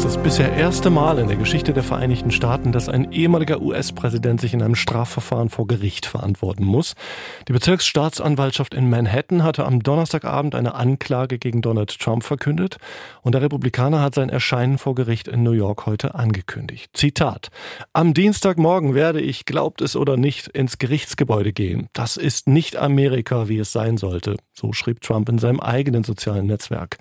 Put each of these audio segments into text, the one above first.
Ist das bisher erste Mal in der Geschichte der Vereinigten Staaten, dass ein ehemaliger US-Präsident sich in einem Strafverfahren vor Gericht verantworten muss. Die Bezirksstaatsanwaltschaft in Manhattan hatte am Donnerstagabend eine Anklage gegen Donald Trump verkündet und der Republikaner hat sein Erscheinen vor Gericht in New York heute angekündigt. Zitat: Am Dienstagmorgen werde ich, glaubt es oder nicht, ins Gerichtsgebäude gehen. Das ist nicht Amerika, wie es sein sollte. So schrieb Trump in seinem eigenen sozialen Netzwerk.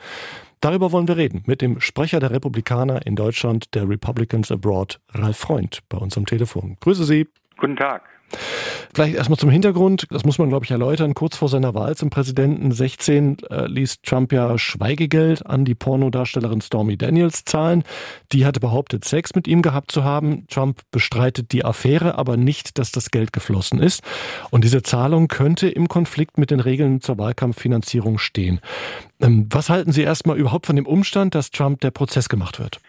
Darüber wollen wir reden mit dem Sprecher der Republikaner in Deutschland, der Republicans Abroad, Ralf Freund, bei uns am Telefon. Grüße Sie. Guten Tag. Vielleicht erstmal zum Hintergrund, das muss man, glaube ich, erläutern. Kurz vor seiner Wahl zum Präsidenten 16 äh, ließ Trump ja Schweigegeld an die Pornodarstellerin Stormy Daniels zahlen. Die hatte behauptet, Sex mit ihm gehabt zu haben. Trump bestreitet die Affäre, aber nicht, dass das Geld geflossen ist. Und diese Zahlung könnte im Konflikt mit den Regeln zur Wahlkampffinanzierung stehen. Ähm, was halten Sie erstmal überhaupt von dem Umstand, dass Trump der Prozess gemacht wird?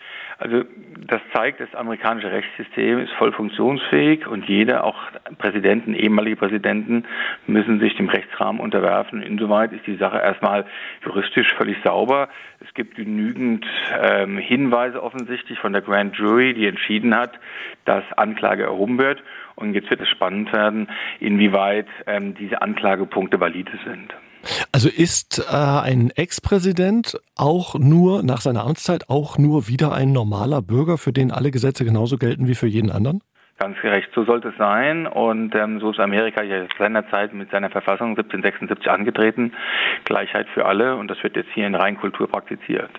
Also das zeigt, das amerikanische Rechtssystem ist voll funktionsfähig und jeder, auch Präsidenten, ehemalige Präsidenten, müssen sich dem Rechtsrahmen unterwerfen. Insoweit ist die Sache erstmal juristisch völlig sauber. Es gibt genügend ähm, Hinweise offensichtlich von der Grand Jury, die entschieden hat, dass Anklage erhoben wird. Und jetzt wird es spannend werden, inwieweit ähm, diese Anklagepunkte valide sind. Also ist äh, ein Ex-Präsident auch nur nach seiner Amtszeit auch nur wieder ein normaler Bürger, für den alle Gesetze genauso gelten wie für jeden anderen? Ganz gerecht, so sollte es sein. Und ähm, so ist Amerika ja seinerzeit mit seiner Verfassung 1776 angetreten. Gleichheit für alle und das wird jetzt hier in Reinkultur praktiziert.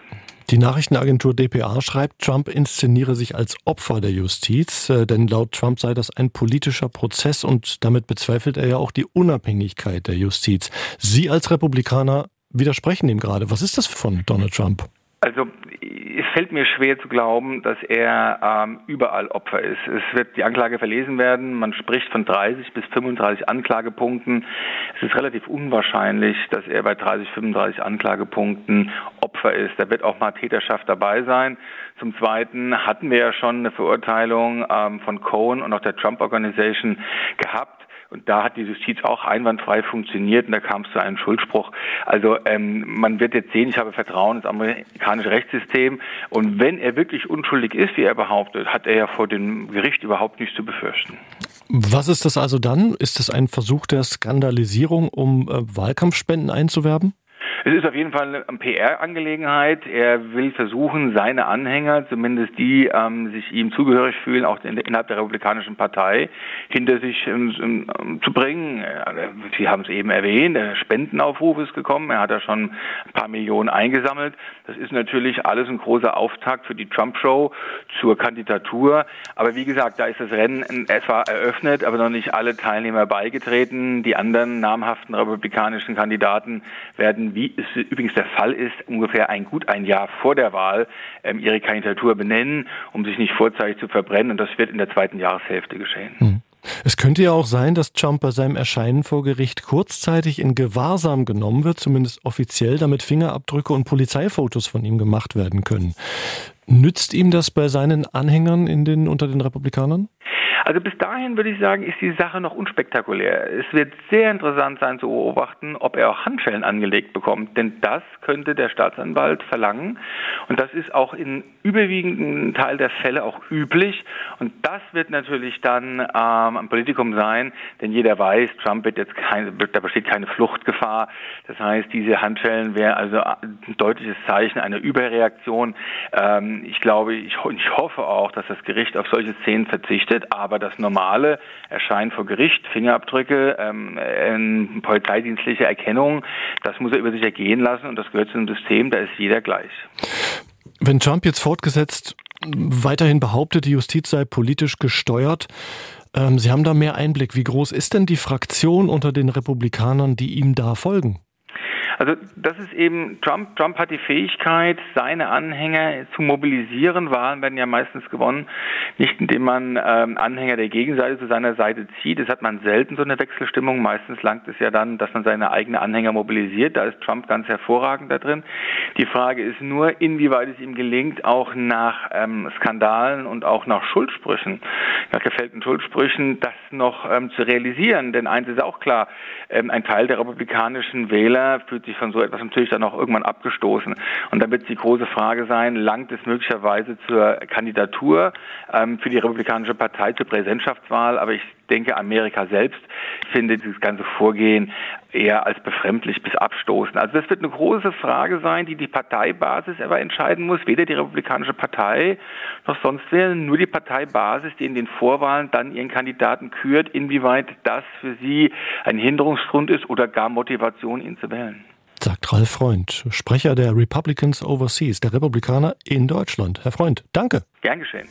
Die Nachrichtenagentur dpa schreibt, Trump inszeniere sich als Opfer der Justiz, äh, denn laut Trump sei das ein politischer Prozess und damit bezweifelt er ja auch die Unabhängigkeit der Justiz. Sie als Republikaner widersprechen ihm gerade. Was ist das von Donald Trump? Also es fällt mir schwer zu glauben, dass er ähm, überall Opfer ist. Es wird die Anklage verlesen werden. Man spricht von 30 bis 35 Anklagepunkten. Es ist relativ unwahrscheinlich, dass er bei 30, 35 Anklagepunkten Opfer ist. Da wird auch mal Täterschaft dabei sein. Zum Zweiten hatten wir ja schon eine Verurteilung ähm, von Cohen und auch der Trump Organization gehabt. Und da hat die Justiz auch einwandfrei funktioniert und da kam es zu einem Schuldspruch. Also ähm, man wird jetzt sehen, ich habe Vertrauen ins amerikanische Rechtssystem. Und wenn er wirklich unschuldig ist, wie er behauptet, hat er ja vor dem Gericht überhaupt nichts zu befürchten. Was ist das also dann? Ist das ein Versuch der Skandalisierung, um äh, Wahlkampfspenden einzuwerben? Es ist auf jeden Fall eine PR-Angelegenheit. Er will versuchen, seine Anhänger, zumindest die ähm, sich ihm zugehörig fühlen, auch innerhalb der Republikanischen Partei, hinter sich ähm, ähm, zu bringen. Sie haben es eben erwähnt, der Spendenaufruf ist gekommen. Er hat da schon ein paar Millionen eingesammelt. Das ist natürlich alles ein großer Auftakt für die Trump-Show zur Kandidatur. Aber wie gesagt, da ist das Rennen etwa eröffnet, aber noch nicht alle Teilnehmer beigetreten. Die anderen namhaften republikanischen Kandidaten werden wie es übrigens der Fall ist, ungefähr ein gut ein Jahr vor der Wahl ähm, ihre Kandidatur benennen, um sich nicht vorzeitig zu verbrennen. Und das wird in der zweiten Jahreshälfte geschehen. Hm. Es könnte ja auch sein, dass Trump bei seinem Erscheinen vor Gericht kurzzeitig in Gewahrsam genommen wird, zumindest offiziell, damit Fingerabdrücke und Polizeifotos von ihm gemacht werden können. Nützt ihm das bei seinen Anhängern in den, unter den Republikanern? Also bis dahin würde ich sagen, ist die Sache noch unspektakulär. Es wird sehr interessant sein zu beobachten, ob er auch Handschellen angelegt bekommt, denn das könnte der Staatsanwalt verlangen und das ist auch in überwiegenden Teil der Fälle auch üblich und das wird natürlich dann ähm, ein Politikum sein, denn jeder weiß, Trump wird jetzt keine, da besteht keine Fluchtgefahr. Das heißt, diese Handschellen wäre also ein deutliches Zeichen einer Überreaktion. Ähm, ich glaube, ich, ich hoffe auch, dass das Gericht auf solche Szenen verzichtet, aber aber das normale Erscheinen vor Gericht, Fingerabdrücke, ähm, polizeidienstliche Erkennung, das muss er über sich ergehen lassen und das gehört zu einem System, da ist jeder gleich. Wenn Trump jetzt fortgesetzt weiterhin behauptet, die Justiz sei politisch gesteuert, ähm, Sie haben da mehr Einblick. Wie groß ist denn die Fraktion unter den Republikanern, die ihm da folgen? Also das ist eben, Trump, Trump hat die Fähigkeit, seine Anhänger zu mobilisieren. Wahlen werden ja meistens gewonnen, nicht indem man ähm, Anhänger der Gegenseite zu seiner Seite zieht. Das hat man selten so eine Wechselstimmung. Meistens langt es ja dann, dass man seine eigenen Anhänger mobilisiert. Da ist Trump ganz hervorragend da drin. Die Frage ist nur, inwieweit es ihm gelingt, auch nach ähm, Skandalen und auch nach Schuldsprüchen, nach gefällten Schuldsprüchen, das noch ähm, zu realisieren. Denn eins ist auch klar, ähm, ein Teil der republikanischen Wähler fühlt sich von so etwas natürlich dann auch irgendwann abgestoßen. Und da wird die große Frage sein, langt es möglicherweise zur Kandidatur ähm, für die Republikanische Partei zur Präsidentschaftswahl? Aber ich denke, Amerika selbst findet dieses ganze Vorgehen eher als befremdlich bis abstoßend. Also das wird eine große Frage sein, die die Parteibasis aber entscheiden muss. Weder die Republikanische Partei noch sonst wer, nur die Parteibasis, die in den Vorwahlen dann ihren Kandidaten kürt, inwieweit das für sie ein Hinderungsgrund ist oder gar Motivation, ihn zu wählen. Sagt Ralf Freund, Sprecher der Republicans Overseas, der Republikaner in Deutschland. Herr Freund, danke. Gern geschehen.